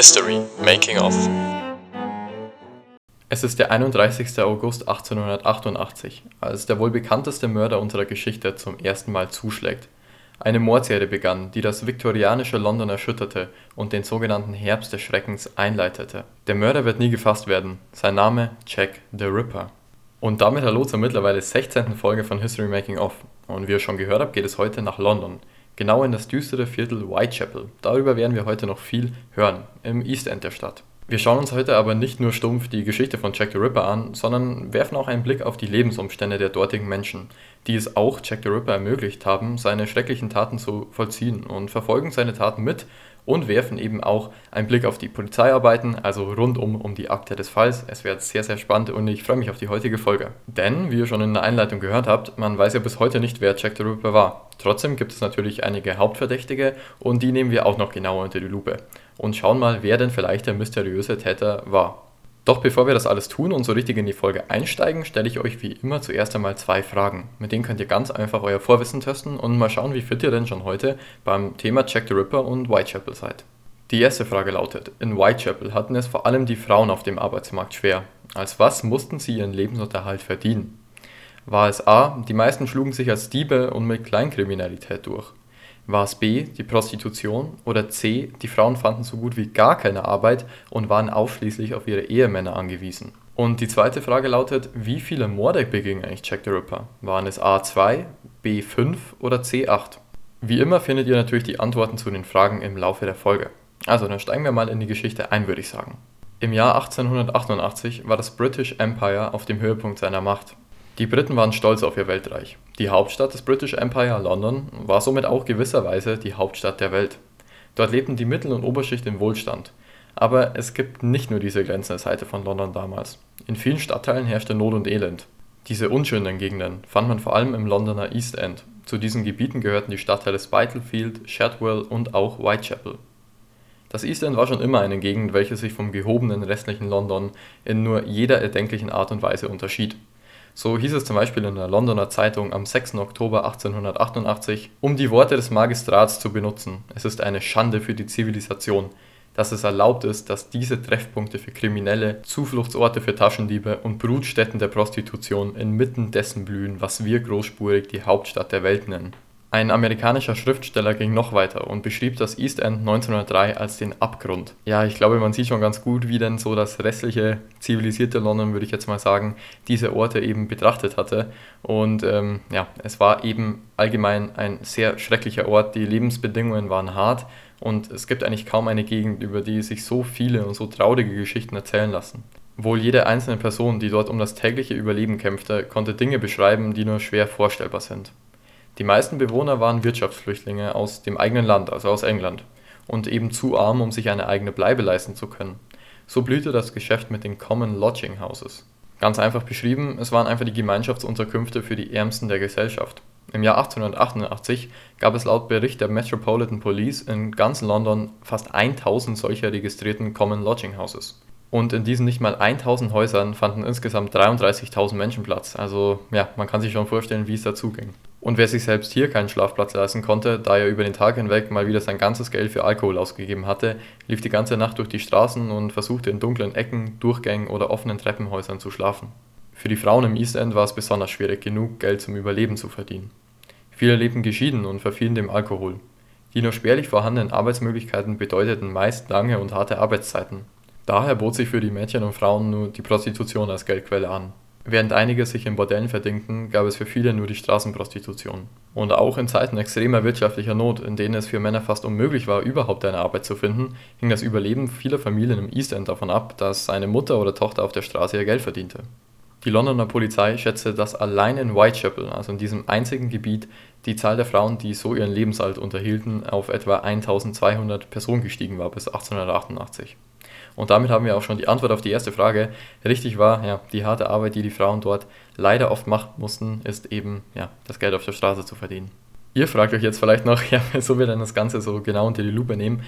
History Making of. Es ist der 31. August 1888, als der wohl bekannteste Mörder unserer Geschichte zum ersten Mal zuschlägt. Eine Mordserie begann, die das viktorianische London erschütterte und den sogenannten Herbst des Schreckens einleitete. Der Mörder wird nie gefasst werden, sein Name Jack the Ripper. Und damit hallo zur mittlerweile 16. Folge von History Making Off. Und wie ihr schon gehört habt, geht es heute nach London. Genau in das düstere Viertel Whitechapel. Darüber werden wir heute noch viel hören, im East End der Stadt. Wir schauen uns heute aber nicht nur stumpf die Geschichte von Jack the Ripper an, sondern werfen auch einen Blick auf die Lebensumstände der dortigen Menschen, die es auch Jack the Ripper ermöglicht haben, seine schrecklichen Taten zu vollziehen und verfolgen seine Taten mit und werfen eben auch einen Blick auf die Polizeiarbeiten, also rundum um die Akte des Falls. Es wird sehr, sehr spannend und ich freue mich auf die heutige Folge. Denn, wie ihr schon in der Einleitung gehört habt, man weiß ja bis heute nicht, wer Jack the Ripper war. Trotzdem gibt es natürlich einige Hauptverdächtige und die nehmen wir auch noch genauer unter die Lupe und schauen mal, wer denn vielleicht der mysteriöse Täter war. Doch bevor wir das alles tun und so richtig in die Folge einsteigen, stelle ich euch wie immer zuerst einmal zwei Fragen. Mit denen könnt ihr ganz einfach euer Vorwissen testen und mal schauen, wie fit ihr denn schon heute beim Thema Jack the Ripper und Whitechapel seid. Die erste Frage lautet, in Whitechapel hatten es vor allem die Frauen auf dem Arbeitsmarkt schwer. Als was mussten sie ihren Lebensunterhalt verdienen? War es A, die meisten schlugen sich als Diebe und mit Kleinkriminalität durch? War es B, die Prostitution oder C, die Frauen fanden so gut wie gar keine Arbeit und waren ausschließlich auf ihre Ehemänner angewiesen? Und die zweite Frage lautet, wie viele Morde beging eigentlich Jack the Ripper? Waren es A2, B5 oder C8? Wie immer findet ihr natürlich die Antworten zu den Fragen im Laufe der Folge. Also dann steigen wir mal in die Geschichte ein, würde ich sagen. Im Jahr 1888 war das British Empire auf dem Höhepunkt seiner Macht. Die Briten waren stolz auf ihr Weltreich. Die Hauptstadt des British Empire, London, war somit auch gewisserweise die Hauptstadt der Welt. Dort lebten die Mittel- und Oberschicht im Wohlstand. Aber es gibt nicht nur diese glänzende Seite von London damals. In vielen Stadtteilen herrschte Not und Elend. Diese unschönen Gegenden fand man vor allem im Londoner East End. Zu diesen Gebieten gehörten die Stadtteile Spitalfield, Shadwell und auch Whitechapel. Das East End war schon immer eine Gegend, welche sich vom gehobenen restlichen London in nur jeder erdenklichen Art und Weise unterschied. So hieß es zum Beispiel in der Londoner Zeitung am 6. Oktober 1888, um die Worte des Magistrats zu benutzen: Es ist eine Schande für die Zivilisation, dass es erlaubt ist, dass diese Treffpunkte für Kriminelle, Zufluchtsorte für Taschendiebe und Brutstätten der Prostitution inmitten dessen blühen, was wir großspurig die Hauptstadt der Welt nennen ein amerikanischer Schriftsteller ging noch weiter und beschrieb das East End 1903 als den Abgrund. Ja, ich glaube, man sieht schon ganz gut, wie denn so das restliche zivilisierte London, würde ich jetzt mal sagen, diese Orte eben betrachtet hatte. Und ähm, ja, es war eben allgemein ein sehr schrecklicher Ort. Die Lebensbedingungen waren hart und es gibt eigentlich kaum eine Gegend, über die sich so viele und so traurige Geschichten erzählen lassen. Wohl jede einzelne Person, die dort um das tägliche Überleben kämpfte, konnte Dinge beschreiben, die nur schwer vorstellbar sind. Die meisten Bewohner waren Wirtschaftsflüchtlinge aus dem eigenen Land, also aus England, und eben zu arm, um sich eine eigene Bleibe leisten zu können. So blühte das Geschäft mit den Common Lodging Houses. Ganz einfach beschrieben, es waren einfach die Gemeinschaftsunterkünfte für die Ärmsten der Gesellschaft. Im Jahr 1888 gab es laut Bericht der Metropolitan Police in ganz London fast 1000 solcher registrierten Common Lodging Houses. Und in diesen nicht mal 1000 Häusern fanden insgesamt 33.000 Menschen Platz. Also ja, man kann sich schon vorstellen, wie es dazu ging. Und wer sich selbst hier keinen Schlafplatz leisten konnte, da er über den Tag hinweg mal wieder sein ganzes Geld für Alkohol ausgegeben hatte, lief die ganze Nacht durch die Straßen und versuchte in dunklen Ecken, Durchgängen oder offenen Treppenhäusern zu schlafen. Für die Frauen im East End war es besonders schwierig, genug Geld zum Überleben zu verdienen. Viele lebten geschieden und verfielen dem Alkohol. Die nur spärlich vorhandenen Arbeitsmöglichkeiten bedeuteten meist lange und harte Arbeitszeiten. Daher bot sich für die Mädchen und Frauen nur die Prostitution als Geldquelle an. Während einige sich in Bordellen verdingten, gab es für viele nur die Straßenprostitution. Und auch in Zeiten extremer wirtschaftlicher Not, in denen es für Männer fast unmöglich war, überhaupt eine Arbeit zu finden, hing das Überleben vieler Familien im East End davon ab, dass eine Mutter oder Tochter auf der Straße ihr Geld verdiente. Die Londoner Polizei schätzte, dass allein in Whitechapel, also in diesem einzigen Gebiet, die Zahl der Frauen, die so ihren Lebensalter unterhielten, auf etwa 1200 Personen gestiegen war bis 1888. Und damit haben wir auch schon die Antwort auf die erste Frage. Richtig war, ja, die harte Arbeit, die die Frauen dort leider oft machen mussten, ist eben ja, das Geld auf der Straße zu verdienen. Ihr fragt euch jetzt vielleicht noch, ja, wieso wir denn das Ganze so genau unter die Lupe nehmen.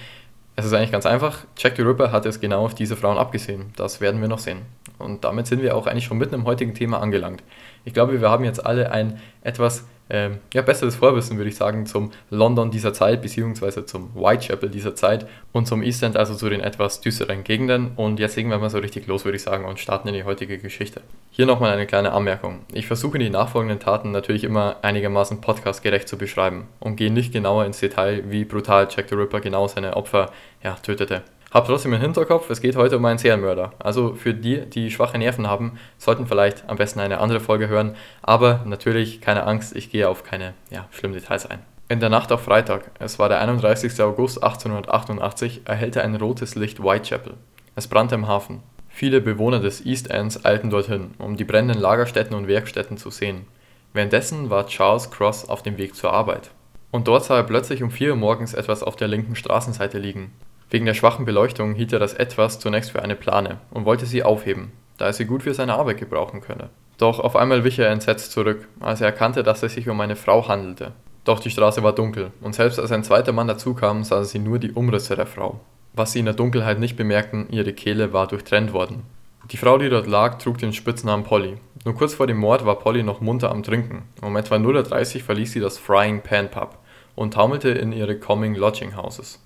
Es ist eigentlich ganz einfach. Jack the Ripper hat es genau auf diese Frauen abgesehen. Das werden wir noch sehen. Und damit sind wir auch eigentlich schon mitten im heutigen Thema angelangt. Ich glaube, wir haben jetzt alle ein etwas ähm, ja, besseres Vorwissen, würde ich sagen, zum London dieser Zeit, beziehungsweise zum Whitechapel dieser Zeit und zum East End, also zu den etwas düsteren Gegenden. Und jetzt legen wir mal so richtig los, würde ich sagen, und starten in die heutige Geschichte. Hier nochmal eine kleine Anmerkung. Ich versuche die nachfolgenden Taten natürlich immer einigermaßen podcastgerecht zu beschreiben und gehe nicht genauer ins Detail, wie brutal Jack the Ripper genau seine Opfer ja, tötete. Habt trotzdem im Hinterkopf, es geht heute um einen Serienmörder. Also für die, die schwache Nerven haben, sollten vielleicht am besten eine andere Folge hören. Aber natürlich, keine Angst, ich gehe auf keine ja, schlimmen Details ein. In der Nacht auf Freitag, es war der 31. August 1888, erhellte ein rotes Licht Whitechapel. Es brannte im Hafen. Viele Bewohner des East Ends eilten dorthin, um die brennenden Lagerstätten und Werkstätten zu sehen. Währenddessen war Charles Cross auf dem Weg zur Arbeit. Und dort sah er plötzlich um 4 Uhr morgens etwas auf der linken Straßenseite liegen. Wegen der schwachen Beleuchtung hielt er das Etwas zunächst für eine Plane und wollte sie aufheben, da er sie gut für seine Arbeit gebrauchen könne. Doch auf einmal wich er entsetzt zurück, als er erkannte, dass es sich um eine Frau handelte. Doch die Straße war dunkel, und selbst als ein zweiter Mann dazukam, sah sie nur die Umrisse der Frau. Was sie in der Dunkelheit nicht bemerkten, ihre Kehle war durchtrennt worden. Die Frau, die dort lag, trug den Spitznamen Polly. Nur kurz vor dem Mord war Polly noch munter am Trinken. Um etwa 0.30 Uhr verließ sie das Frying Pan Pub und taumelte in ihre Coming Lodging Houses.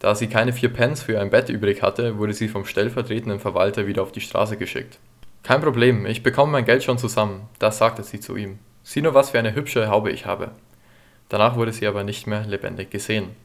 Da sie keine vier Pence für ein Bett übrig hatte, wurde sie vom stellvertretenden Verwalter wieder auf die Straße geschickt. Kein Problem, ich bekomme mein Geld schon zusammen, das sagte sie zu ihm. Sieh nur, was für eine hübsche Haube ich habe. Danach wurde sie aber nicht mehr lebendig gesehen.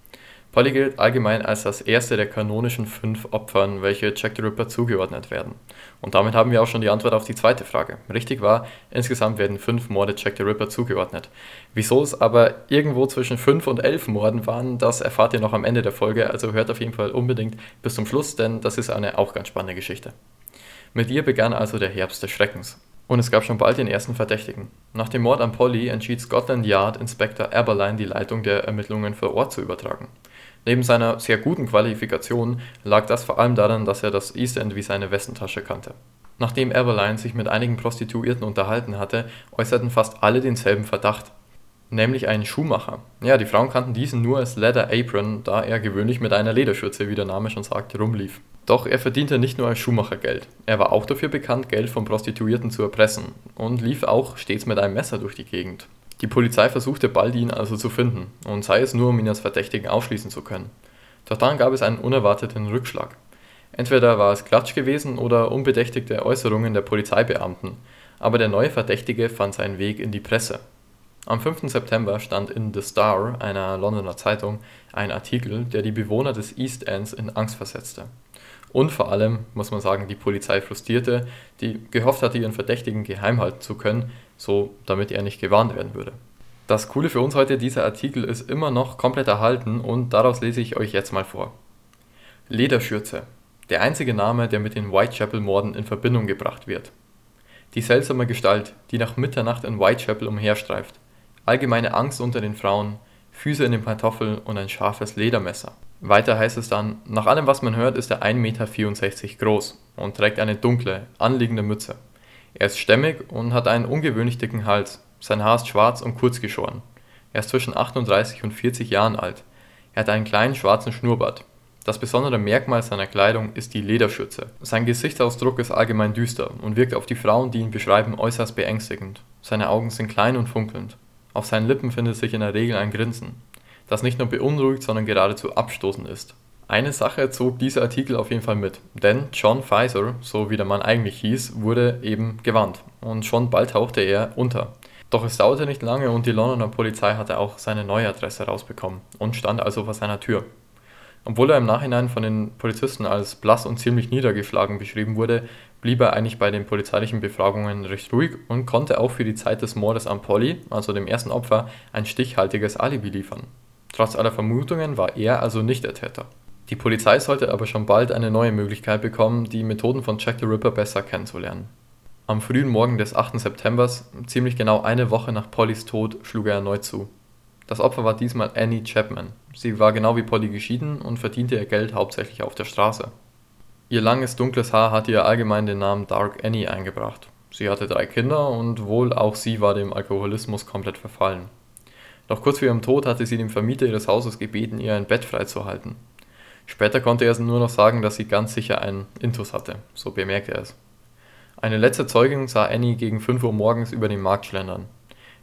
Polly gilt allgemein als das erste der kanonischen fünf Opfern, welche Jack the Ripper zugeordnet werden. Und damit haben wir auch schon die Antwort auf die zweite Frage. Richtig war, insgesamt werden fünf Morde Jack the Ripper zugeordnet. Wieso es aber irgendwo zwischen fünf und elf Morden waren, das erfahrt ihr noch am Ende der Folge, also hört auf jeden Fall unbedingt bis zum Schluss, denn das ist eine auch ganz spannende Geschichte. Mit ihr begann also der Herbst des Schreckens. Und es gab schon bald den ersten Verdächtigen. Nach dem Mord an Polly entschied Scotland Yard Inspector Aberline die Leitung der Ermittlungen vor Ort zu übertragen. Neben seiner sehr guten Qualifikation lag das vor allem daran, dass er das East End wie seine Westentasche kannte. Nachdem Eberline sich mit einigen Prostituierten unterhalten hatte, äußerten fast alle denselben Verdacht, nämlich einen Schuhmacher. Ja, die Frauen kannten diesen nur als Leather Apron, da er gewöhnlich mit einer Lederschürze, wie der Name schon sagt, rumlief. Doch er verdiente nicht nur als Schuhmacher Geld, er war auch dafür bekannt, Geld von Prostituierten zu erpressen und lief auch stets mit einem Messer durch die Gegend. Die Polizei versuchte bald, ihn also zu finden, und sei es nur, um ihn als Verdächtigen ausschließen zu können. Doch dann gab es einen unerwarteten Rückschlag. Entweder war es Klatsch gewesen oder unbedächtigte Äußerungen der Polizeibeamten, aber der neue Verdächtige fand seinen Weg in die Presse. Am 5. September stand in The Star, einer Londoner Zeitung, ein Artikel, der die Bewohner des East Ends in Angst versetzte. Und vor allem, muss man sagen, die Polizei frustrierte, die gehofft hatte, ihren Verdächtigen geheim halten zu können, so damit er nicht gewarnt werden würde. Das Coole für uns heute, dieser Artikel ist immer noch komplett erhalten und daraus lese ich euch jetzt mal vor. Lederschürze. Der einzige Name, der mit den Whitechapel-Morden in Verbindung gebracht wird. Die seltsame Gestalt, die nach Mitternacht in Whitechapel umherstreift. Allgemeine Angst unter den Frauen, Füße in den Pantoffeln und ein scharfes Ledermesser. Weiter heißt es dann, nach allem was man hört, ist er 1,64 Meter groß und trägt eine dunkle, anliegende Mütze. Er ist stämmig und hat einen ungewöhnlich dicken Hals. Sein Haar ist schwarz und kurz geschoren. Er ist zwischen 38 und 40 Jahren alt. Er hat einen kleinen schwarzen Schnurrbart. Das besondere Merkmal seiner Kleidung ist die Lederschürze. Sein Gesichtsausdruck ist allgemein düster und wirkt auf die Frauen, die ihn beschreiben, äußerst beängstigend. Seine Augen sind klein und funkelnd. Auf seinen Lippen findet sich in der Regel ein Grinsen, das nicht nur beunruhigt, sondern geradezu abstoßend ist. Eine Sache zog dieser Artikel auf jeden Fall mit, denn John Pfizer, so wie der Mann eigentlich hieß, wurde eben gewarnt und schon bald tauchte er unter. Doch es dauerte nicht lange und die Londoner Polizei hatte auch seine neue Adresse rausbekommen und stand also vor seiner Tür. Obwohl er im Nachhinein von den Polizisten als blass und ziemlich niedergeschlagen beschrieben wurde, blieb er eigentlich bei den polizeilichen Befragungen recht ruhig und konnte auch für die Zeit des Mordes an Polly, also dem ersten Opfer, ein stichhaltiges Alibi liefern. Trotz aller Vermutungen war er also nicht der Täter. Die Polizei sollte aber schon bald eine neue Möglichkeit bekommen, die Methoden von Jack the Ripper besser kennenzulernen. Am frühen Morgen des 8. September, ziemlich genau eine Woche nach Pollys Tod, schlug er erneut zu. Das Opfer war diesmal Annie Chapman. Sie war genau wie Polly geschieden und verdiente ihr Geld hauptsächlich auf der Straße. Ihr langes dunkles Haar hatte ihr allgemein den Namen Dark Annie eingebracht. Sie hatte drei Kinder und wohl auch sie war dem Alkoholismus komplett verfallen. Doch kurz vor ihrem Tod hatte sie dem Vermieter ihres Hauses gebeten, ihr ein Bett freizuhalten. Später konnte er nur noch sagen, dass sie ganz sicher einen Intus hatte, so bemerkte er es. Eine letzte Zeugin sah Annie gegen 5 Uhr morgens über den Markt schlendern.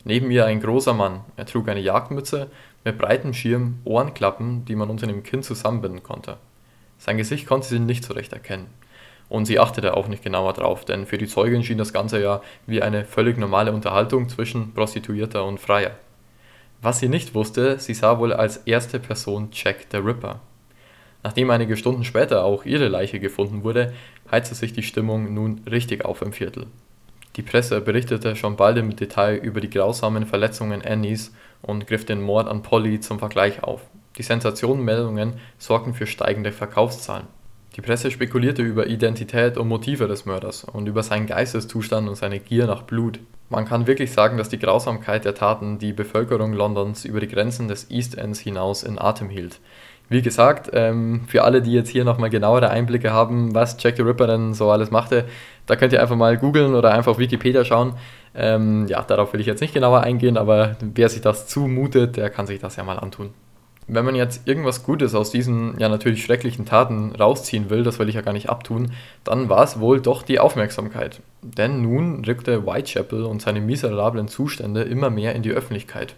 Neben ihr ein großer Mann. Er trug eine Jagdmütze mit breitem Schirm, Ohrenklappen, die man unter dem Kinn zusammenbinden konnte. Sein Gesicht konnte sie nicht so recht erkennen. Und sie achtete auch nicht genauer drauf, denn für die Zeugin schien das Ganze ja wie eine völlig normale Unterhaltung zwischen Prostituierter und Freier. Was sie nicht wusste, sie sah wohl als erste Person Jack the Ripper. Nachdem einige Stunden später auch ihre Leiche gefunden wurde, heizte sich die Stimmung nun richtig auf im Viertel. Die Presse berichtete schon bald im Detail über die grausamen Verletzungen Annies und griff den Mord an Polly zum Vergleich auf. Die Sensationenmeldungen sorgten für steigende Verkaufszahlen. Die Presse spekulierte über Identität und Motive des Mörders und über seinen Geisteszustand und seine Gier nach Blut. Man kann wirklich sagen, dass die Grausamkeit der Taten die Bevölkerung Londons über die Grenzen des East Ends hinaus in Atem hielt. Wie gesagt, ähm, für alle, die jetzt hier nochmal genauere Einblicke haben, was Jack the Ripper denn so alles machte, da könnt ihr einfach mal googeln oder einfach auf Wikipedia schauen. Ähm, ja, darauf will ich jetzt nicht genauer eingehen, aber wer sich das zumutet, der kann sich das ja mal antun. Wenn man jetzt irgendwas Gutes aus diesen ja natürlich schrecklichen Taten rausziehen will, das will ich ja gar nicht abtun, dann war es wohl doch die Aufmerksamkeit. Denn nun rückte Whitechapel und seine miserablen Zustände immer mehr in die Öffentlichkeit.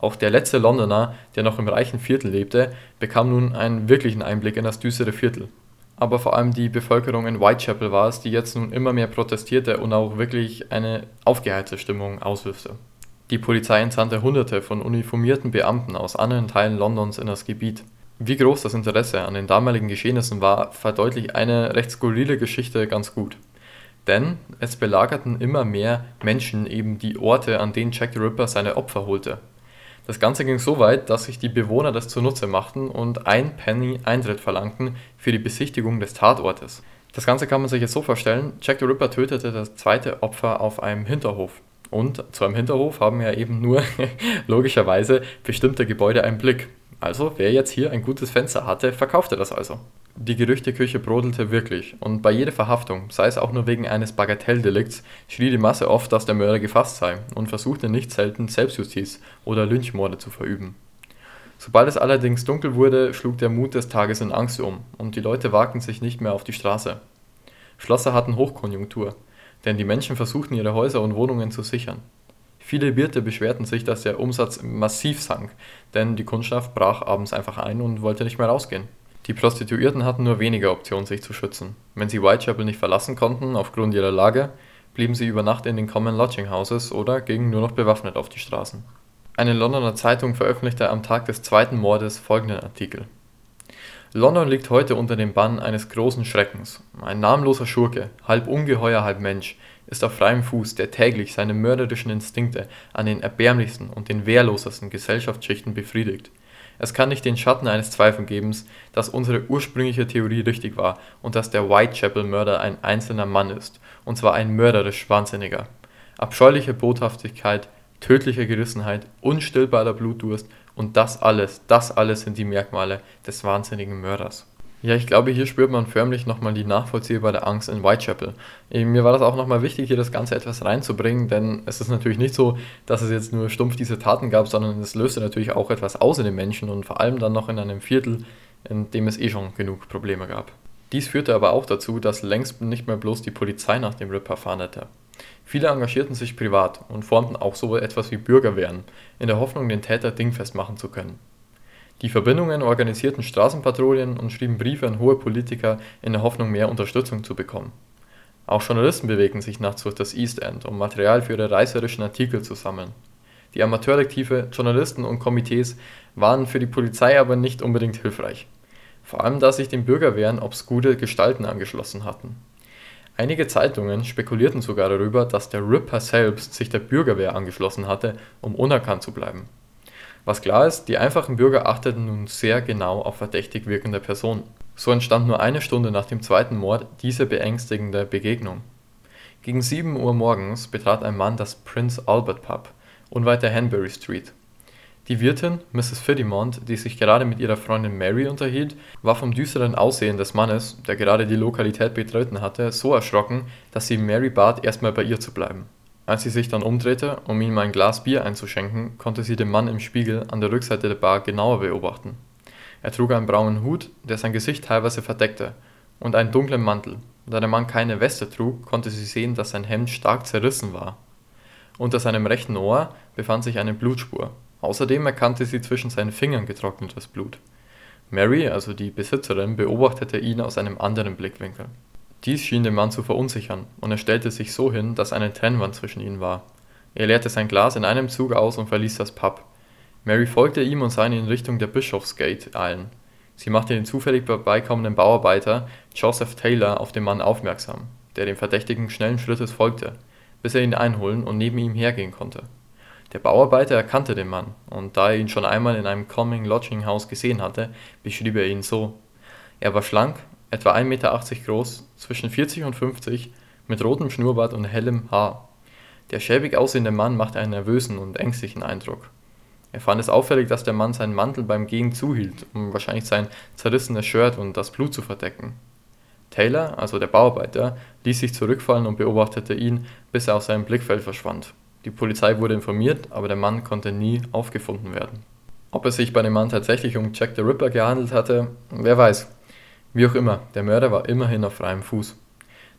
Auch der letzte Londoner, der noch im reichen Viertel lebte, bekam nun einen wirklichen Einblick in das düstere Viertel. Aber vor allem die Bevölkerung in Whitechapel war es, die jetzt nun immer mehr protestierte und auch wirklich eine aufgeheizte Stimmung auslöste. Die Polizei entsandte Hunderte von uniformierten Beamten aus anderen Teilen Londons in das Gebiet. Wie groß das Interesse an den damaligen Geschehnissen war, verdeutlicht eine recht skurrile Geschichte ganz gut. Denn es belagerten immer mehr Menschen eben die Orte, an denen Jack the Ripper seine Opfer holte. Das Ganze ging so weit, dass sich die Bewohner das zunutze machten und ein Penny Eintritt verlangten für die Besichtigung des Tatortes. Das Ganze kann man sich jetzt so vorstellen, Jack the Ripper tötete das zweite Opfer auf einem Hinterhof. Und zu einem Hinterhof haben ja eben nur logischerweise bestimmte Gebäude einen Blick. Also, wer jetzt hier ein gutes Fenster hatte, verkaufte das also. Die Gerüchteküche brodelte wirklich, und bei jeder Verhaftung, sei es auch nur wegen eines Bagatelldelikts, schrie die Masse oft, dass der Mörder gefasst sei und versuchte nicht selten Selbstjustiz oder Lynchmorde zu verüben. Sobald es allerdings dunkel wurde, schlug der Mut des Tages in Angst um, und die Leute wagten sich nicht mehr auf die Straße. Schlosser hatten Hochkonjunktur, denn die Menschen versuchten ihre Häuser und Wohnungen zu sichern. Viele Wirte beschwerten sich, dass der Umsatz massiv sank, denn die Kundschaft brach abends einfach ein und wollte nicht mehr rausgehen. Die Prostituierten hatten nur wenige Optionen, sich zu schützen. Wenn sie Whitechapel nicht verlassen konnten, aufgrund ihrer Lage, blieben sie über Nacht in den Common Lodging Houses oder gingen nur noch bewaffnet auf die Straßen. Eine Londoner Zeitung veröffentlichte am Tag des zweiten Mordes folgenden Artikel. London liegt heute unter dem Bann eines großen Schreckens. Ein namenloser Schurke, halb Ungeheuer, halb Mensch, ist auf freiem Fuß, der täglich seine mörderischen Instinkte an den erbärmlichsten und den wehrlosesten Gesellschaftsschichten befriedigt. Es kann nicht den Schatten eines Zweifels geben, dass unsere ursprüngliche Theorie richtig war und dass der Whitechapel-Mörder ein einzelner Mann ist, und zwar ein mörderisch Wahnsinniger. Abscheuliche Bothaftigkeit, tödliche Gerissenheit, unstillbarer Blutdurst und das alles, das alles sind die Merkmale des wahnsinnigen Mörders. Ja, ich glaube, hier spürt man förmlich nochmal die nachvollziehbare Angst in Whitechapel. Mir war das auch nochmal wichtig, hier das Ganze etwas reinzubringen, denn es ist natürlich nicht so, dass es jetzt nur stumpf diese Taten gab, sondern es löste natürlich auch etwas aus in den Menschen und vor allem dann noch in einem Viertel, in dem es eh schon genug Probleme gab. Dies führte aber auch dazu, dass längst nicht mehr bloß die Polizei nach dem Ripper fahndete. Viele engagierten sich privat und formten auch so etwas wie Bürgerwehren, in der Hoffnung, den Täter dingfest machen zu können. Die Verbindungen organisierten Straßenpatrouillen und schrieben Briefe an hohe Politiker in der Hoffnung, mehr Unterstützung zu bekommen. Auch Journalisten bewegten sich nachts durch das East End, um Material für ihre reißerischen Artikel zu sammeln. Die Amateurdetektive, Journalisten und Komitees waren für die Polizei aber nicht unbedingt hilfreich. Vor allem da sich den Bürgerwehren obskure Gestalten angeschlossen hatten. Einige Zeitungen spekulierten sogar darüber, dass der Ripper selbst sich der Bürgerwehr angeschlossen hatte, um unerkannt zu bleiben. Was klar ist, die einfachen Bürger achteten nun sehr genau auf verdächtig wirkende Personen. So entstand nur eine Stunde nach dem zweiten Mord diese beängstigende Begegnung. Gegen 7 Uhr morgens betrat ein Mann das Prince Albert Pub, unweit der Hanbury Street. Die Wirtin, Mrs. Phaidimont, die sich gerade mit ihrer Freundin Mary unterhielt, war vom düsteren Aussehen des Mannes, der gerade die Lokalität betreten hatte, so erschrocken, dass sie Mary bat, erstmal bei ihr zu bleiben. Als sie sich dann umdrehte, um ihm ein Glas Bier einzuschenken, konnte sie den Mann im Spiegel an der Rückseite der Bar genauer beobachten. Er trug einen braunen Hut, der sein Gesicht teilweise verdeckte, und einen dunklen Mantel. Da der Mann keine Weste trug, konnte sie sehen, dass sein Hemd stark zerrissen war. Unter seinem rechten Ohr befand sich eine Blutspur. Außerdem erkannte sie zwischen seinen Fingern getrocknetes Blut. Mary, also die Besitzerin, beobachtete ihn aus einem anderen Blickwinkel. Dies schien den Mann zu verunsichern, und er stellte sich so hin, dass eine Trennwand zwischen ihnen war. Er leerte sein Glas in einem Zug aus und verließ das Pub. Mary folgte ihm und sah ihn in Richtung der Bischofsgate eilen. Sie machte den zufällig vorbeikommenden Bauarbeiter Joseph Taylor auf den Mann aufmerksam, der dem Verdächtigen schnellen Schrittes folgte, bis er ihn einholen und neben ihm hergehen konnte. Der Bauarbeiter erkannte den Mann, und da er ihn schon einmal in einem Coming Lodging House gesehen hatte, beschrieb er ihn so. Er war schlank, etwa 1,80 Meter groß, zwischen 40 und 50, mit rotem Schnurrbart und hellem Haar. Der schäbig aussehende Mann machte einen nervösen und ängstlichen Eindruck. Er fand es auffällig, dass der Mann seinen Mantel beim Gehen zuhielt, um wahrscheinlich sein zerrissenes Shirt und das Blut zu verdecken. Taylor, also der Bauarbeiter, ließ sich zurückfallen und beobachtete ihn, bis er aus seinem Blickfeld verschwand. Die Polizei wurde informiert, aber der Mann konnte nie aufgefunden werden. Ob es sich bei dem Mann tatsächlich um Jack the Ripper gehandelt hatte, wer weiß. Wie auch immer, der Mörder war immerhin auf freiem Fuß.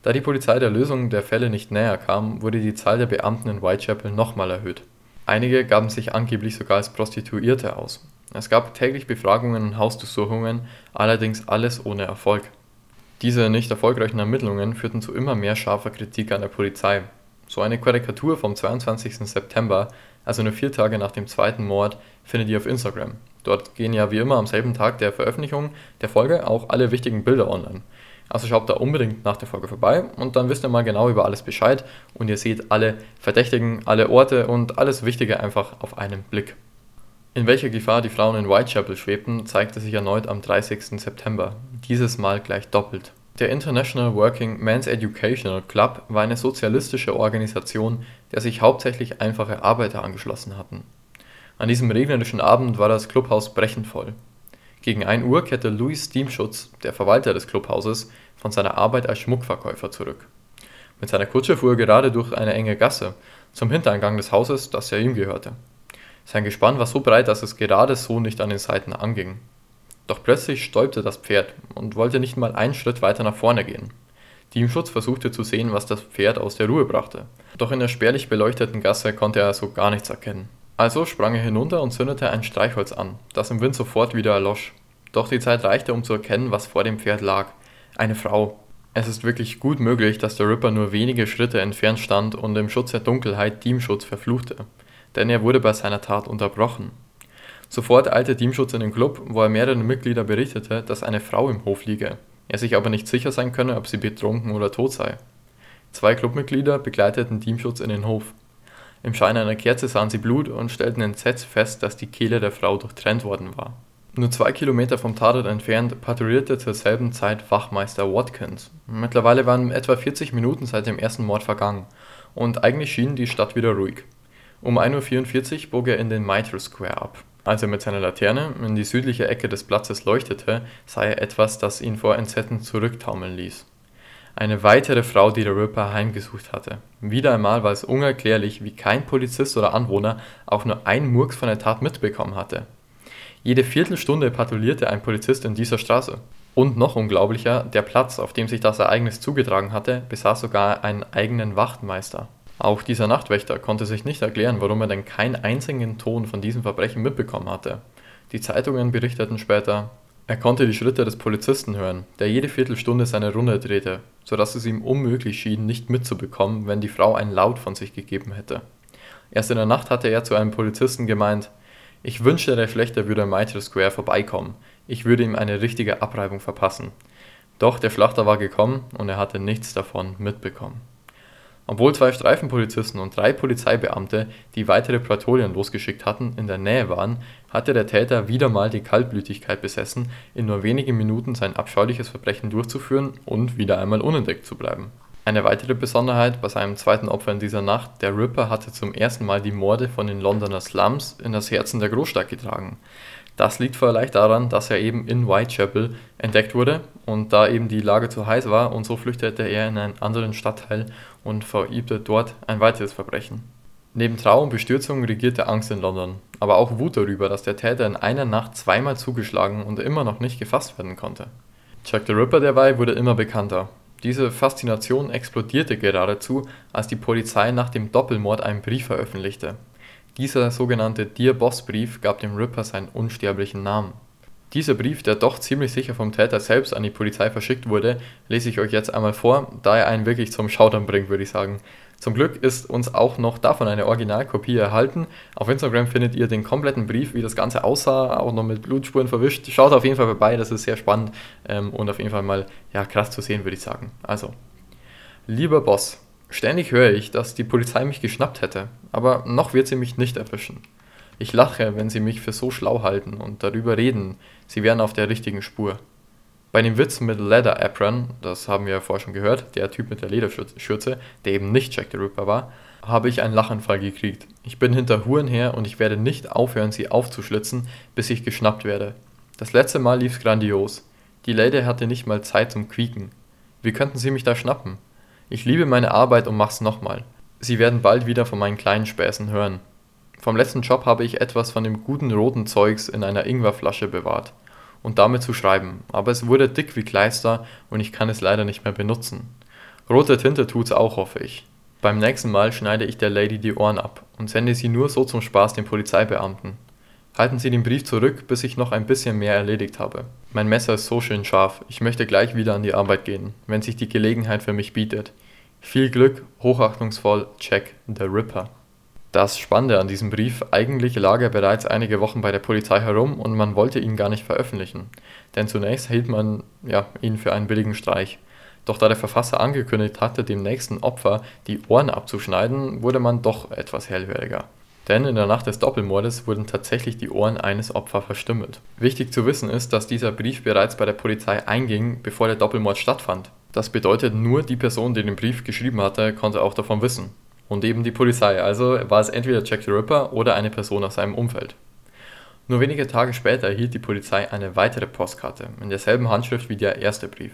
Da die Polizei der Lösung der Fälle nicht näher kam, wurde die Zahl der Beamten in Whitechapel nochmal erhöht. Einige gaben sich angeblich sogar als Prostituierte aus. Es gab täglich Befragungen und Hausdurchsuchungen, allerdings alles ohne Erfolg. Diese nicht erfolgreichen Ermittlungen führten zu immer mehr scharfer Kritik an der Polizei, so eine Karikatur vom 22. September, also nur vier Tage nach dem zweiten Mord, findet ihr auf Instagram. Dort gehen ja wie immer am selben Tag der Veröffentlichung der Folge auch alle wichtigen Bilder online. Also schaut da unbedingt nach der Folge vorbei und dann wisst ihr mal genau über alles Bescheid und ihr seht alle Verdächtigen, alle Orte und alles Wichtige einfach auf einen Blick. In welcher Gefahr die Frauen in Whitechapel schwebten, zeigte sich erneut am 30. September. Dieses Mal gleich doppelt. Der International Working Men's Educational Club war eine sozialistische Organisation, der sich hauptsächlich einfache Arbeiter angeschlossen hatten. An diesem regnerischen Abend war das Clubhaus brechend voll. Gegen 1 Uhr kehrte Louis Steamschutz, der Verwalter des Clubhauses, von seiner Arbeit als Schmuckverkäufer zurück. Mit seiner Kutsche fuhr er gerade durch eine enge Gasse, zum Hintereingang des Hauses, das ja ihm gehörte. Sein Gespann war so breit, dass es gerade so nicht an den Seiten anging. Doch plötzlich stäubte das Pferd und wollte nicht mal einen Schritt weiter nach vorne gehen. Diemschutz versuchte zu sehen, was das Pferd aus der Ruhe brachte. Doch in der spärlich beleuchteten Gasse konnte er so gar nichts erkennen. Also sprang er hinunter und zündete ein Streichholz an, das im Wind sofort wieder erlosch. Doch die Zeit reichte, um zu erkennen, was vor dem Pferd lag. Eine Frau. Es ist wirklich gut möglich, dass der Ripper nur wenige Schritte entfernt stand und im Schutz der Dunkelheit Diemschutz verfluchte. Denn er wurde bei seiner Tat unterbrochen. Sofort eilte Teamschutz in den Club, wo er mehreren Mitgliedern berichtete, dass eine Frau im Hof liege, er sich aber nicht sicher sein könne, ob sie betrunken oder tot sei. Zwei Clubmitglieder begleiteten Teamschutz in den Hof. Im Schein einer Kerze sahen sie Blut und stellten entsetzt fest, dass die Kehle der Frau durchtrennt worden war. Nur zwei Kilometer vom Tatort entfernt patrouillierte zur selben Zeit Wachmeister Watkins. Mittlerweile waren etwa 40 Minuten seit dem ersten Mord vergangen und eigentlich schien die Stadt wieder ruhig. Um 1.44 Uhr bog er in den Mitre Square ab. Als er mit seiner Laterne in die südliche Ecke des Platzes leuchtete, sah er etwas, das ihn vor Entsetzen zurücktaumeln ließ. Eine weitere Frau, die der Ripper heimgesucht hatte. Wieder einmal war es unerklärlich, wie kein Polizist oder Anwohner auch nur einen Murks von der Tat mitbekommen hatte. Jede Viertelstunde patrouillierte ein Polizist in dieser Straße. Und noch unglaublicher, der Platz, auf dem sich das Ereignis zugetragen hatte, besaß sogar einen eigenen Wachtmeister. Auch dieser Nachtwächter konnte sich nicht erklären, warum er denn keinen einzigen Ton von diesem Verbrechen mitbekommen hatte. Die Zeitungen berichteten später, er konnte die Schritte des Polizisten hören, der jede Viertelstunde seine Runde drehte, so dass es ihm unmöglich schien, nicht mitzubekommen, wenn die Frau einen Laut von sich gegeben hätte. Erst in der Nacht hatte er zu einem Polizisten gemeint, ich wünschte, der Schlechter würde am Mitre Square vorbeikommen, ich würde ihm eine richtige Abreibung verpassen. Doch der Schlachter war gekommen und er hatte nichts davon mitbekommen. Obwohl zwei Streifenpolizisten und drei Polizeibeamte, die weitere Patrouillen losgeschickt hatten, in der Nähe waren, hatte der Täter wieder mal die Kaltblütigkeit besessen, in nur wenigen Minuten sein abscheuliches Verbrechen durchzuführen und wieder einmal unentdeckt zu bleiben. Eine weitere Besonderheit bei seinem zweiten Opfer in dieser Nacht: Der Ripper hatte zum ersten Mal die Morde von den Londoner Slums in das Herzen der Großstadt getragen das liegt vielleicht daran, dass er eben in Whitechapel entdeckt wurde und da eben die Lage zu heiß war und so flüchtete er in einen anderen Stadtteil und verübte dort ein weiteres Verbrechen. Neben Trauer und Bestürzung regierte Angst in London, aber auch Wut darüber, dass der Täter in einer Nacht zweimal zugeschlagen und immer noch nicht gefasst werden konnte. Jack the Ripper dabei wurde immer bekannter. Diese Faszination explodierte geradezu, als die Polizei nach dem Doppelmord einen Brief veröffentlichte. Dieser sogenannte Dear Boss Brief gab dem Ripper seinen unsterblichen Namen. Dieser Brief, der doch ziemlich sicher vom Täter selbst an die Polizei verschickt wurde, lese ich euch jetzt einmal vor, da er einen wirklich zum Schaudern bringt, würde ich sagen. Zum Glück ist uns auch noch davon eine Originalkopie erhalten. Auf Instagram findet ihr den kompletten Brief, wie das Ganze aussah, auch noch mit Blutspuren verwischt. Schaut auf jeden Fall vorbei, das ist sehr spannend ähm, und auf jeden Fall mal ja, krass zu sehen, würde ich sagen. Also, lieber Boss, ständig höre ich, dass die Polizei mich geschnappt hätte, aber noch wird sie mich nicht erwischen. Ich lache, wenn sie mich für so schlau halten und darüber reden, sie wären auf der richtigen Spur. Bei dem Witz mit Leather Apron, das haben wir ja vorher schon gehört, der Typ mit der Lederschürze, der eben nicht Jack the Ripper war, habe ich einen Lachanfall gekriegt. Ich bin hinter Huren her und ich werde nicht aufhören, sie aufzuschlitzen, bis ich geschnappt werde. Das letzte Mal lief's grandios. Die Lady hatte nicht mal Zeit zum Quieken. Wie könnten sie mich da schnappen? Ich liebe meine Arbeit und mach's nochmal. Sie werden bald wieder von meinen kleinen Späßen hören. Vom letzten Job habe ich etwas von dem guten roten Zeugs in einer Ingwerflasche bewahrt und damit zu schreiben, aber es wurde dick wie Kleister und ich kann es leider nicht mehr benutzen. Rote Tinte tut's auch, hoffe ich. Beim nächsten Mal schneide ich der Lady die Ohren ab und sende sie nur so zum Spaß den Polizeibeamten. Halten Sie den Brief zurück, bis ich noch ein bisschen mehr erledigt habe. Mein Messer ist so schön scharf, ich möchte gleich wieder an die Arbeit gehen, wenn sich die Gelegenheit für mich bietet. Viel Glück, hochachtungsvoll, Jack the Ripper. Das Spannende an diesem Brief, eigentlich lag er bereits einige Wochen bei der Polizei herum und man wollte ihn gar nicht veröffentlichen, denn zunächst hielt man ja, ihn für einen billigen Streich. Doch da der Verfasser angekündigt hatte, dem nächsten Opfer die Ohren abzuschneiden, wurde man doch etwas hellhöriger. Denn in der Nacht des Doppelmordes wurden tatsächlich die Ohren eines Opfers verstümmelt. Wichtig zu wissen ist, dass dieser Brief bereits bei der Polizei einging, bevor der Doppelmord stattfand. Das bedeutet, nur die Person, die den Brief geschrieben hatte, konnte auch davon wissen und eben die Polizei. Also war es entweder Jack the Ripper oder eine Person aus seinem Umfeld. Nur wenige Tage später erhielt die Polizei eine weitere Postkarte in derselben Handschrift wie der erste Brief.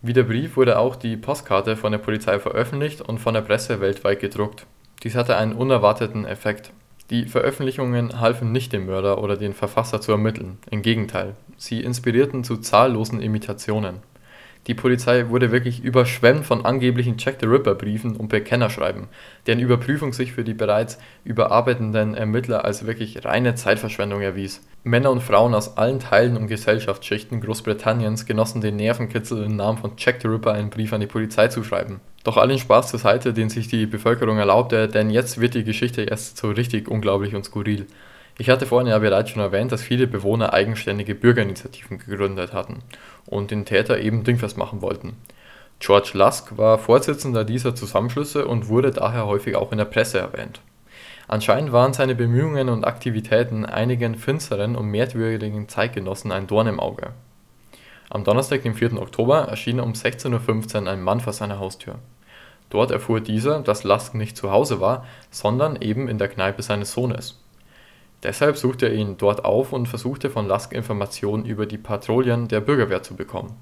Wie der Brief wurde auch die Postkarte von der Polizei veröffentlicht und von der Presse weltweit gedruckt. Dies hatte einen unerwarteten Effekt. Die Veröffentlichungen halfen nicht dem Mörder oder den Verfasser zu ermitteln, im Gegenteil, sie inspirierten zu zahllosen Imitationen. Die Polizei wurde wirklich überschwemmt von angeblichen Jack the Ripper-Briefen und Bekennerschreiben, deren Überprüfung sich für die bereits überarbeitenden Ermittler als wirklich reine Zeitverschwendung erwies. Männer und Frauen aus allen Teilen und Gesellschaftsschichten Großbritanniens genossen den Nervenkitzel, im Namen von Jack the Ripper einen Brief an die Polizei zu schreiben. Doch allen Spaß zur Seite, den sich die Bevölkerung erlaubte, denn jetzt wird die Geschichte erst so richtig unglaublich und skurril. Ich hatte vorhin ja bereits schon erwähnt, dass viele Bewohner eigenständige Bürgerinitiativen gegründet hatten und den Täter eben dingfest machen wollten. George Lusk war Vorsitzender dieser Zusammenschlüsse und wurde daher häufig auch in der Presse erwähnt. Anscheinend waren seine Bemühungen und Aktivitäten einigen finsteren und merkwürdigen Zeitgenossen ein Dorn im Auge. Am Donnerstag, dem 4. Oktober, erschien um 16.15 Uhr ein Mann vor seiner Haustür. Dort erfuhr dieser, dass Lusk nicht zu Hause war, sondern eben in der Kneipe seines Sohnes. Deshalb suchte er ihn dort auf und versuchte von Lusk Informationen über die Patrouillen der Bürgerwehr zu bekommen.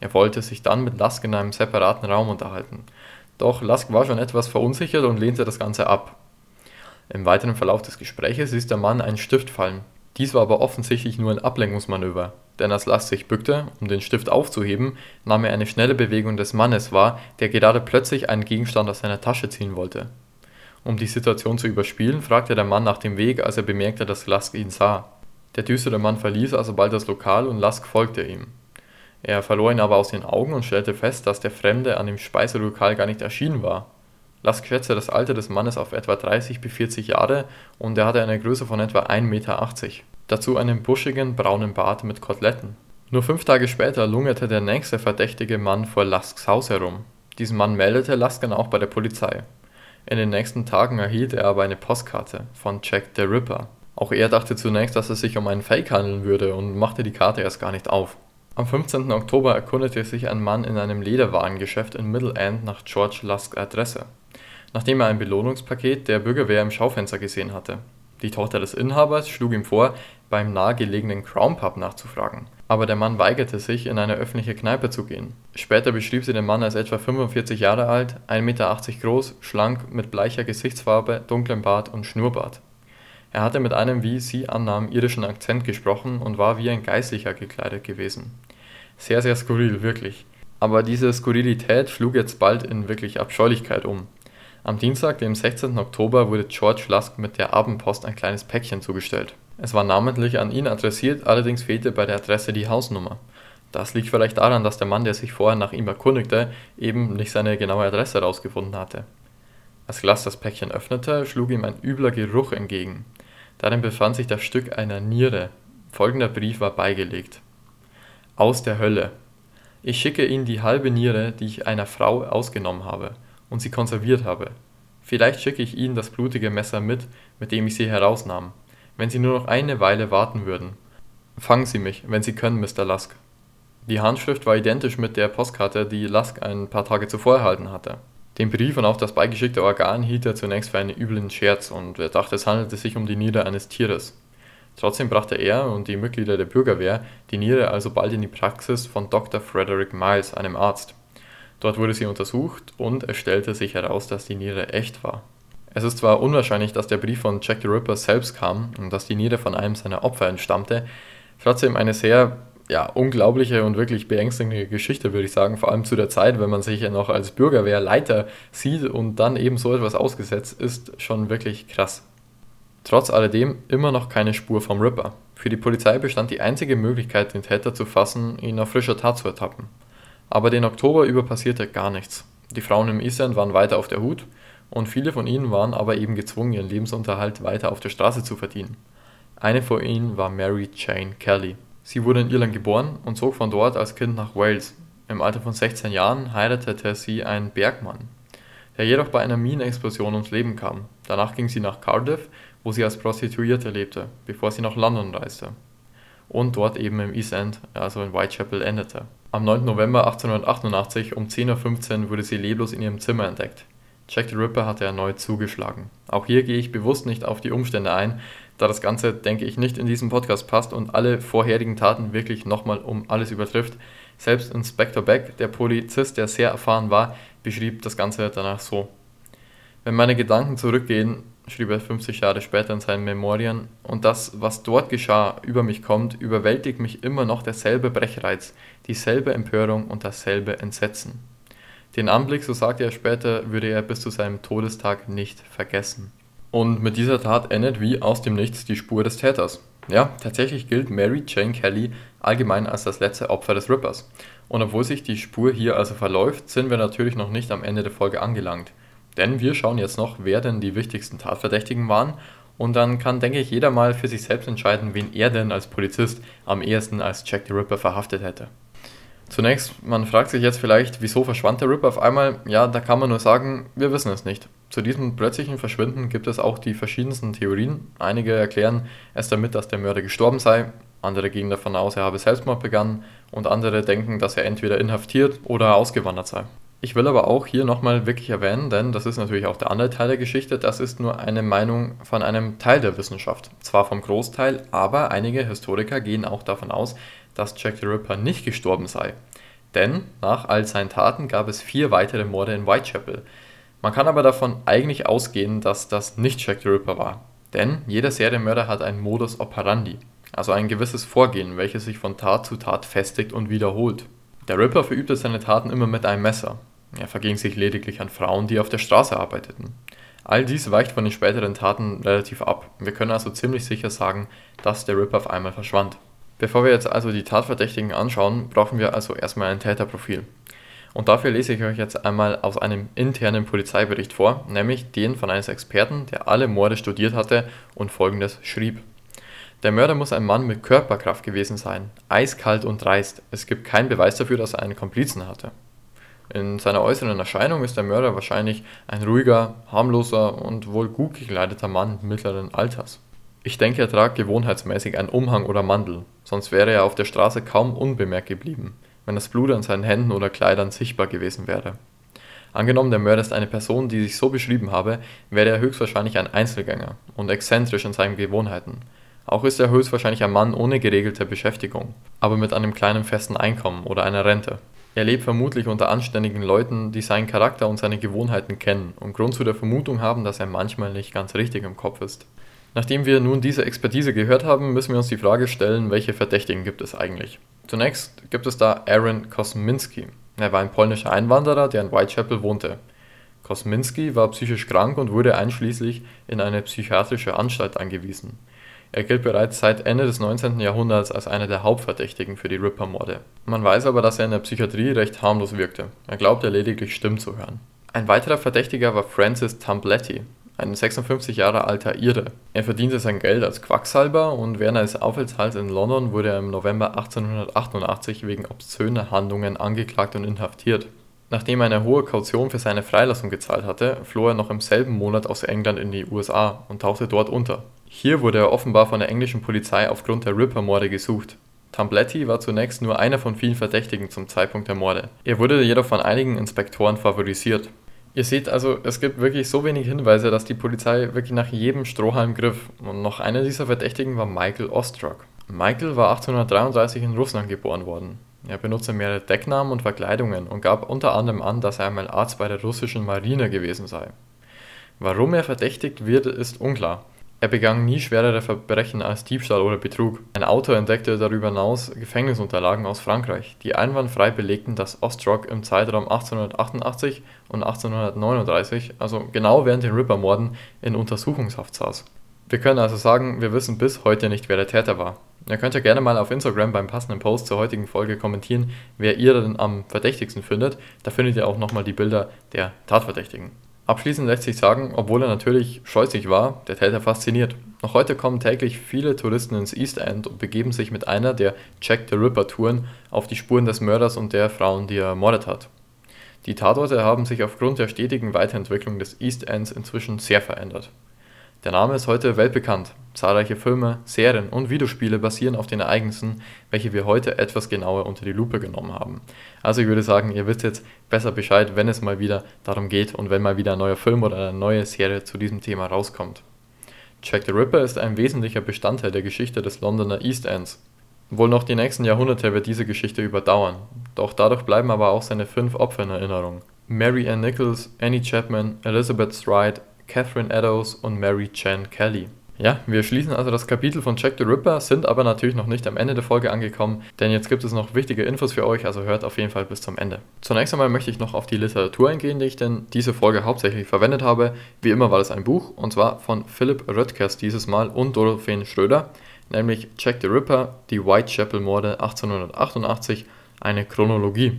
Er wollte sich dann mit Lusk in einem separaten Raum unterhalten. Doch Lusk war schon etwas verunsichert und lehnte das Ganze ab. Im weiteren Verlauf des Gespräches ließ der Mann einen Stift fallen. Dies war aber offensichtlich nur ein Ablenkungsmanöver, denn als Lusk sich bückte, um den Stift aufzuheben, nahm er eine schnelle Bewegung des Mannes wahr, der gerade plötzlich einen Gegenstand aus seiner Tasche ziehen wollte. Um die Situation zu überspielen, fragte der Mann nach dem Weg, als er bemerkte, dass Lusk ihn sah. Der düstere Mann verließ also bald das Lokal und Lusk folgte ihm. Er verlor ihn aber aus den Augen und stellte fest, dass der Fremde an dem Speiselokal gar nicht erschienen war. Lusk schätzte das Alter des Mannes auf etwa 30 bis 40 Jahre und er hatte eine Größe von etwa 1,80 Meter. Dazu einen buschigen braunen Bart mit Koteletten. Nur fünf Tage später lungerte der nächste verdächtige Mann vor Lusks Haus herum. Diesen Mann meldete Lusk dann auch bei der Polizei. In den nächsten Tagen erhielt er aber eine Postkarte von Jack the Ripper. Auch er dachte zunächst, dass es sich um einen Fake handeln würde und machte die Karte erst gar nicht auf. Am 15. Oktober erkundete sich ein Mann in einem Lederwarengeschäft in Middle End nach George Lusks Adresse, nachdem er ein Belohnungspaket der Bürgerwehr im Schaufenster gesehen hatte. Die Tochter des Inhabers schlug ihm vor, beim nahegelegenen Crown Pub nachzufragen aber der Mann weigerte sich, in eine öffentliche Kneipe zu gehen. Später beschrieb sie den Mann als etwa 45 Jahre alt, 1,80 Meter groß, schlank, mit bleicher Gesichtsfarbe, dunklem Bart und Schnurrbart. Er hatte mit einem, wie sie annahm, irischen Akzent gesprochen und war wie ein Geistlicher gekleidet gewesen. Sehr, sehr skurril, wirklich. Aber diese Skurrilität schlug jetzt bald in wirklich Abscheulichkeit um. Am Dienstag, dem 16. Oktober, wurde George Lusk mit der Abendpost ein kleines Päckchen zugestellt. Es war namentlich an ihn adressiert, allerdings fehlte bei der Adresse die Hausnummer. Das liegt vielleicht daran, dass der Mann, der sich vorher nach ihm erkundigte, eben nicht seine genaue Adresse herausgefunden hatte. Als Glass das Päckchen öffnete, schlug ihm ein übler Geruch entgegen. Darin befand sich das Stück einer Niere. Folgender Brief war beigelegt. Aus der Hölle. Ich schicke Ihnen die halbe Niere, die ich einer Frau ausgenommen habe und sie konserviert habe. Vielleicht schicke ich Ihnen das blutige Messer mit, mit dem ich sie herausnahm. Wenn Sie nur noch eine Weile warten würden. Fangen Sie mich, wenn Sie können, Mr. Lusk. Die Handschrift war identisch mit der Postkarte, die Lusk ein paar Tage zuvor erhalten hatte. Den Brief und auch das beigeschickte Organ hielt er zunächst für einen üblen Scherz und er dachte, es handelte sich um die Niere eines Tieres. Trotzdem brachte er und die Mitglieder der Bürgerwehr die Niere also bald in die Praxis von Dr. Frederick Miles, einem Arzt. Dort wurde sie untersucht und es stellte sich heraus, dass die Niere echt war. Es ist zwar unwahrscheinlich, dass der Brief von Jack the Ripper selbst kam und dass die Niere von einem seiner Opfer entstammte, trotzdem eine sehr ja, unglaubliche und wirklich beängstigende Geschichte, würde ich sagen, vor allem zu der Zeit, wenn man sich ja noch als Bürgerwehrleiter sieht und dann eben so etwas ausgesetzt ist, schon wirklich krass. Trotz alledem immer noch keine Spur vom Ripper. Für die Polizei bestand die einzige Möglichkeit, den Täter zu fassen, ihn auf frischer Tat zu ertappen. Aber den Oktober über passierte gar nichts. Die Frauen im End waren weiter auf der Hut und viele von ihnen waren aber eben gezwungen, ihren Lebensunterhalt weiter auf der Straße zu verdienen. Eine von ihnen war Mary Jane Kelly. Sie wurde in Irland geboren und zog von dort als Kind nach Wales. Im Alter von 16 Jahren heiratete sie einen Bergmann, der jedoch bei einer Minenexplosion ums Leben kam. Danach ging sie nach Cardiff, wo sie als Prostituierte lebte, bevor sie nach London reiste und dort eben im East End, also in Whitechapel, endete. Am 9. November 1888 um 10.15 Uhr wurde sie leblos in ihrem Zimmer entdeckt. Jack the Ripper hatte erneut zugeschlagen. Auch hier gehe ich bewusst nicht auf die Umstände ein, da das Ganze, denke ich, nicht in diesen Podcast passt und alle vorherigen Taten wirklich nochmal um alles übertrifft. Selbst Inspector Beck, der Polizist, der sehr erfahren war, beschrieb das Ganze danach so. Wenn meine Gedanken zurückgehen, schrieb er 50 Jahre später in seinen Memorien, und das, was dort geschah, über mich kommt, überwältigt mich immer noch derselbe Brechreiz, dieselbe Empörung und dasselbe Entsetzen. Den Anblick, so sagte er später, würde er bis zu seinem Todestag nicht vergessen. Und mit dieser Tat endet wie aus dem Nichts die Spur des Täters. Ja, tatsächlich gilt Mary Jane Kelly allgemein als das letzte Opfer des Rippers. Und obwohl sich die Spur hier also verläuft, sind wir natürlich noch nicht am Ende der Folge angelangt. Denn wir schauen jetzt noch, wer denn die wichtigsten Tatverdächtigen waren. Und dann kann, denke ich, jeder mal für sich selbst entscheiden, wen er denn als Polizist am ehesten als Jack the Ripper verhaftet hätte. Zunächst, man fragt sich jetzt vielleicht, wieso verschwand der Ripper auf einmal? Ja, da kann man nur sagen, wir wissen es nicht. Zu diesem plötzlichen Verschwinden gibt es auch die verschiedensten Theorien. Einige erklären es damit, dass der Mörder gestorben sei, andere gehen davon aus, er habe Selbstmord begangen und andere denken, dass er entweder inhaftiert oder ausgewandert sei. Ich will aber auch hier nochmal wirklich erwähnen, denn das ist natürlich auch der andere Teil der Geschichte, das ist nur eine Meinung von einem Teil der Wissenschaft. Zwar vom Großteil, aber einige Historiker gehen auch davon aus, dass Jack the Ripper nicht gestorben sei. Denn nach all seinen Taten gab es vier weitere Morde in Whitechapel. Man kann aber davon eigentlich ausgehen, dass das nicht Jack the Ripper war. Denn jeder Serienmörder hat einen Modus operandi, also ein gewisses Vorgehen, welches sich von Tat zu Tat festigt und wiederholt. Der Ripper verübte seine Taten immer mit einem Messer, er verging sich lediglich an Frauen, die auf der Straße arbeiteten. All dies weicht von den späteren Taten relativ ab. Wir können also ziemlich sicher sagen, dass der Ripper auf einmal verschwand. Bevor wir jetzt also die Tatverdächtigen anschauen, brauchen wir also erstmal ein Täterprofil. Und dafür lese ich euch jetzt einmal aus einem internen Polizeibericht vor, nämlich den von eines Experten, der alle Morde studiert hatte und folgendes schrieb. Der Mörder muss ein Mann mit Körperkraft gewesen sein, eiskalt und dreist. Es gibt keinen Beweis dafür, dass er einen Komplizen hatte. In seiner äußeren Erscheinung ist der Mörder wahrscheinlich ein ruhiger, harmloser und wohl gut gekleideter Mann mittleren Alters. Ich denke, er tragt gewohnheitsmäßig einen Umhang oder Mantel, sonst wäre er auf der Straße kaum unbemerkt geblieben, wenn das Blut an seinen Händen oder Kleidern sichtbar gewesen wäre. Angenommen, der Mörder ist eine Person, die sich so beschrieben habe, wäre er höchstwahrscheinlich ein Einzelgänger und exzentrisch in seinen Gewohnheiten. Auch ist er höchstwahrscheinlich ein Mann ohne geregelte Beschäftigung, aber mit einem kleinen festen Einkommen oder einer Rente. Er lebt vermutlich unter anständigen Leuten, die seinen Charakter und seine Gewohnheiten kennen und Grund zu der Vermutung haben, dass er manchmal nicht ganz richtig im Kopf ist. Nachdem wir nun diese Expertise gehört haben, müssen wir uns die Frage stellen, welche Verdächtigen gibt es eigentlich? Zunächst gibt es da Aaron Kosminski. Er war ein polnischer Einwanderer, der in Whitechapel wohnte. Kosminski war psychisch krank und wurde einschließlich in eine psychiatrische Anstalt eingewiesen. Er gilt bereits seit Ende des 19. Jahrhunderts als einer der Hauptverdächtigen für die Ripper-Morde. Man weiß aber, dass er in der Psychiatrie recht harmlos wirkte. Er glaubte lediglich Stimmen zu hören. Ein weiterer Verdächtiger war Francis Tambletti, ein 56 Jahre alter Ire. Er verdiente sein Geld als Quacksalber und während eines Aufenthalts in London wurde er im November 1888 wegen obszöner Handlungen angeklagt und inhaftiert. Nachdem er eine hohe Kaution für seine Freilassung gezahlt hatte, floh er noch im selben Monat aus England in die USA und tauchte dort unter. Hier wurde er offenbar von der englischen Polizei aufgrund der Ripper-Morde gesucht. Tambletti war zunächst nur einer von vielen Verdächtigen zum Zeitpunkt der Morde. Er wurde jedoch von einigen Inspektoren favorisiert. Ihr seht also, es gibt wirklich so wenig Hinweise, dass die Polizei wirklich nach jedem Strohhalm griff. Und noch einer dieser Verdächtigen war Michael Ostrock. Michael war 1833 in Russland geboren worden. Er benutzte mehrere Decknamen und Verkleidungen und gab unter anderem an, dass er einmal Arzt bei der russischen Marine gewesen sei. Warum er verdächtigt wird, ist unklar. Er begann nie schwerere Verbrechen als Diebstahl oder Betrug. Ein Autor entdeckte darüber hinaus Gefängnisunterlagen aus Frankreich, die einwandfrei belegten, dass Ostrock im Zeitraum 1888 und 1839, also genau während den Ripper-Morden, in Untersuchungshaft saß. Wir können also sagen, wir wissen bis heute nicht, wer der Täter war. Ihr könnt ja gerne mal auf Instagram beim passenden Post zur heutigen Folge kommentieren, wer ihr denn am verdächtigsten findet. Da findet ihr auch nochmal die Bilder der Tatverdächtigen. Abschließend lässt sich sagen, obwohl er natürlich scheußlich war, der Täter fasziniert. Noch heute kommen täglich viele Touristen ins East End und begeben sich mit einer der Jack the Ripper Touren auf die Spuren des Mörders und der Frauen, die er ermordet hat. Die Tatorte haben sich aufgrund der stetigen Weiterentwicklung des East Ends inzwischen sehr verändert. Der Name ist heute weltbekannt. Zahlreiche Filme, Serien und Videospiele basieren auf den Ereignissen, welche wir heute etwas genauer unter die Lupe genommen haben. Also ich würde sagen, ihr wisst jetzt besser Bescheid, wenn es mal wieder darum geht und wenn mal wieder ein neuer Film oder eine neue Serie zu diesem Thema rauskommt. Jack the Ripper ist ein wesentlicher Bestandteil der Geschichte des Londoner East Ends. Wohl noch die nächsten Jahrhunderte wird diese Geschichte überdauern, doch dadurch bleiben aber auch seine fünf Opfer in Erinnerung. Mary Ann Nichols, Annie Chapman, Elizabeth Stride, Catherine Eddowes und Mary Chan Kelly. Ja, wir schließen also das Kapitel von Jack the Ripper, sind aber natürlich noch nicht am Ende der Folge angekommen, denn jetzt gibt es noch wichtige Infos für euch, also hört auf jeden Fall bis zum Ende. Zunächst einmal möchte ich noch auf die Literatur eingehen, die ich denn diese Folge hauptsächlich verwendet habe. Wie immer war das ein Buch, und zwar von Philipp Röttgers dieses Mal und Dorotheen Schröder, nämlich Jack the Ripper, die Whitechapel-Morde 1888, eine Chronologie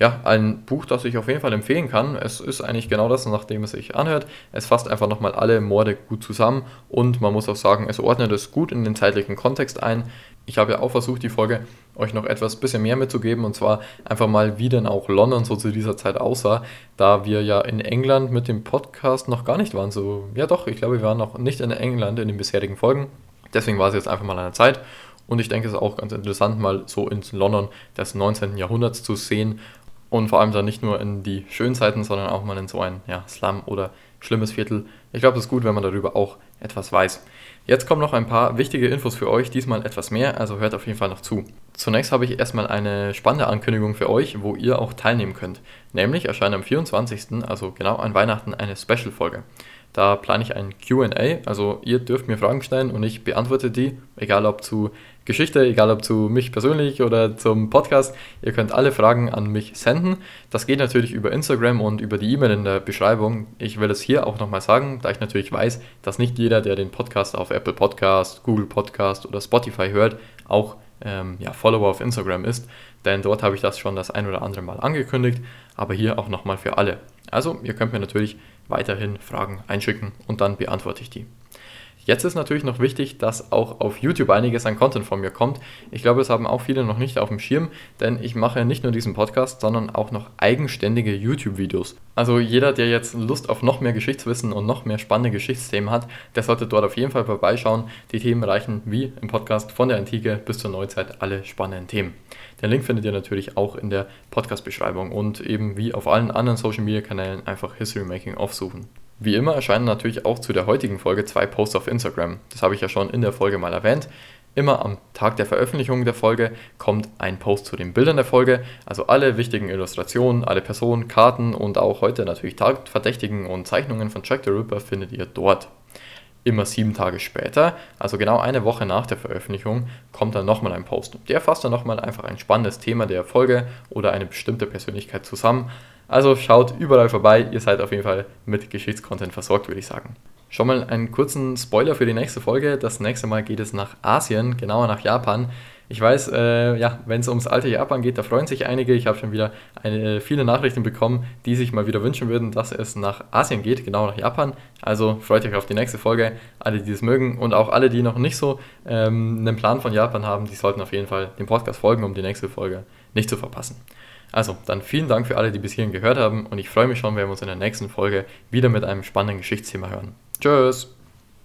ja, ein Buch, das ich auf jeden Fall empfehlen kann. Es ist eigentlich genau das, nachdem es sich anhört. Es fasst einfach nochmal alle Morde gut zusammen und man muss auch sagen, es ordnet es gut in den zeitlichen Kontext ein. Ich habe ja auch versucht, die Folge euch noch etwas bisschen mehr mitzugeben und zwar einfach mal, wie denn auch London so zu dieser Zeit aussah, da wir ja in England mit dem Podcast noch gar nicht waren. So, ja doch, ich glaube, wir waren noch nicht in England in den bisherigen Folgen. Deswegen war es jetzt einfach mal an der Zeit. Und ich denke, es ist auch ganz interessant, mal so ins London des 19. Jahrhunderts zu sehen und vor allem dann nicht nur in die schönen Zeiten, sondern auch mal in so ein ja, Slum oder schlimmes Viertel. Ich glaube, es ist gut, wenn man darüber auch etwas weiß. Jetzt kommen noch ein paar wichtige Infos für euch, diesmal etwas mehr, also hört auf jeden Fall noch zu. Zunächst habe ich erstmal eine spannende Ankündigung für euch, wo ihr auch teilnehmen könnt. Nämlich erscheint am 24., also genau an Weihnachten, eine Special-Folge. Da plane ich ein QA, also ihr dürft mir Fragen stellen und ich beantworte die, egal ob zu Geschichte, egal ob zu mich persönlich oder zum Podcast. Ihr könnt alle Fragen an mich senden. Das geht natürlich über Instagram und über die E-Mail in der Beschreibung. Ich will es hier auch nochmal sagen, da ich natürlich weiß, dass nicht jeder, der den Podcast auf Apple Podcast, Google Podcast oder Spotify hört, auch ähm, ja, Follower auf Instagram ist. Denn dort habe ich das schon das ein oder andere Mal angekündigt, aber hier auch nochmal für alle. Also, ihr könnt mir natürlich weiterhin Fragen einschicken und dann beantworte ich die. Jetzt ist natürlich noch wichtig, dass auch auf YouTube einiges an Content von mir kommt. Ich glaube, das haben auch viele noch nicht auf dem Schirm, denn ich mache nicht nur diesen Podcast, sondern auch noch eigenständige YouTube-Videos. Also jeder, der jetzt Lust auf noch mehr Geschichtswissen und noch mehr spannende Geschichtsthemen hat, der sollte dort auf jeden Fall vorbeischauen. Die Themen reichen wie im Podcast von der Antike bis zur Neuzeit alle spannenden Themen. Den Link findet ihr natürlich auch in der Podcast-Beschreibung und eben wie auf allen anderen Social-Media-Kanälen einfach History Making aufsuchen. Wie immer erscheinen natürlich auch zu der heutigen Folge zwei Posts auf Instagram. Das habe ich ja schon in der Folge mal erwähnt. Immer am Tag der Veröffentlichung der Folge kommt ein Post zu den Bildern der Folge. Also alle wichtigen Illustrationen, alle Personen, Karten und auch heute natürlich Tatverdächtigen und Zeichnungen von Jack the Ripper findet ihr dort. immer sieben Tage später, also genau eine Woche nach der Veröffentlichung, kommt dann nochmal ein Post. Der fasst dann nochmal einfach ein spannendes Thema der Folge oder eine bestimmte Persönlichkeit zusammen. Also schaut überall vorbei, ihr seid auf jeden Fall mit Geschichtscontent versorgt, würde ich sagen. Schon mal einen kurzen Spoiler für die nächste Folge. Das nächste Mal geht es nach Asien, genauer nach Japan. Ich weiß, äh, ja, wenn es ums alte Japan geht, da freuen sich einige. Ich habe schon wieder eine, viele Nachrichten bekommen, die sich mal wieder wünschen würden, dass es nach Asien geht, genau nach Japan. Also freut euch auf die nächste Folge. Alle, die es mögen und auch alle, die noch nicht so ähm, einen Plan von Japan haben, die sollten auf jeden Fall dem Podcast folgen, um die nächste Folge nicht zu verpassen. Also, dann vielen Dank für alle, die bis hierhin gehört haben und ich freue mich schon, wenn wir uns in der nächsten Folge wieder mit einem spannenden Geschichtsthema hören. Tschüss!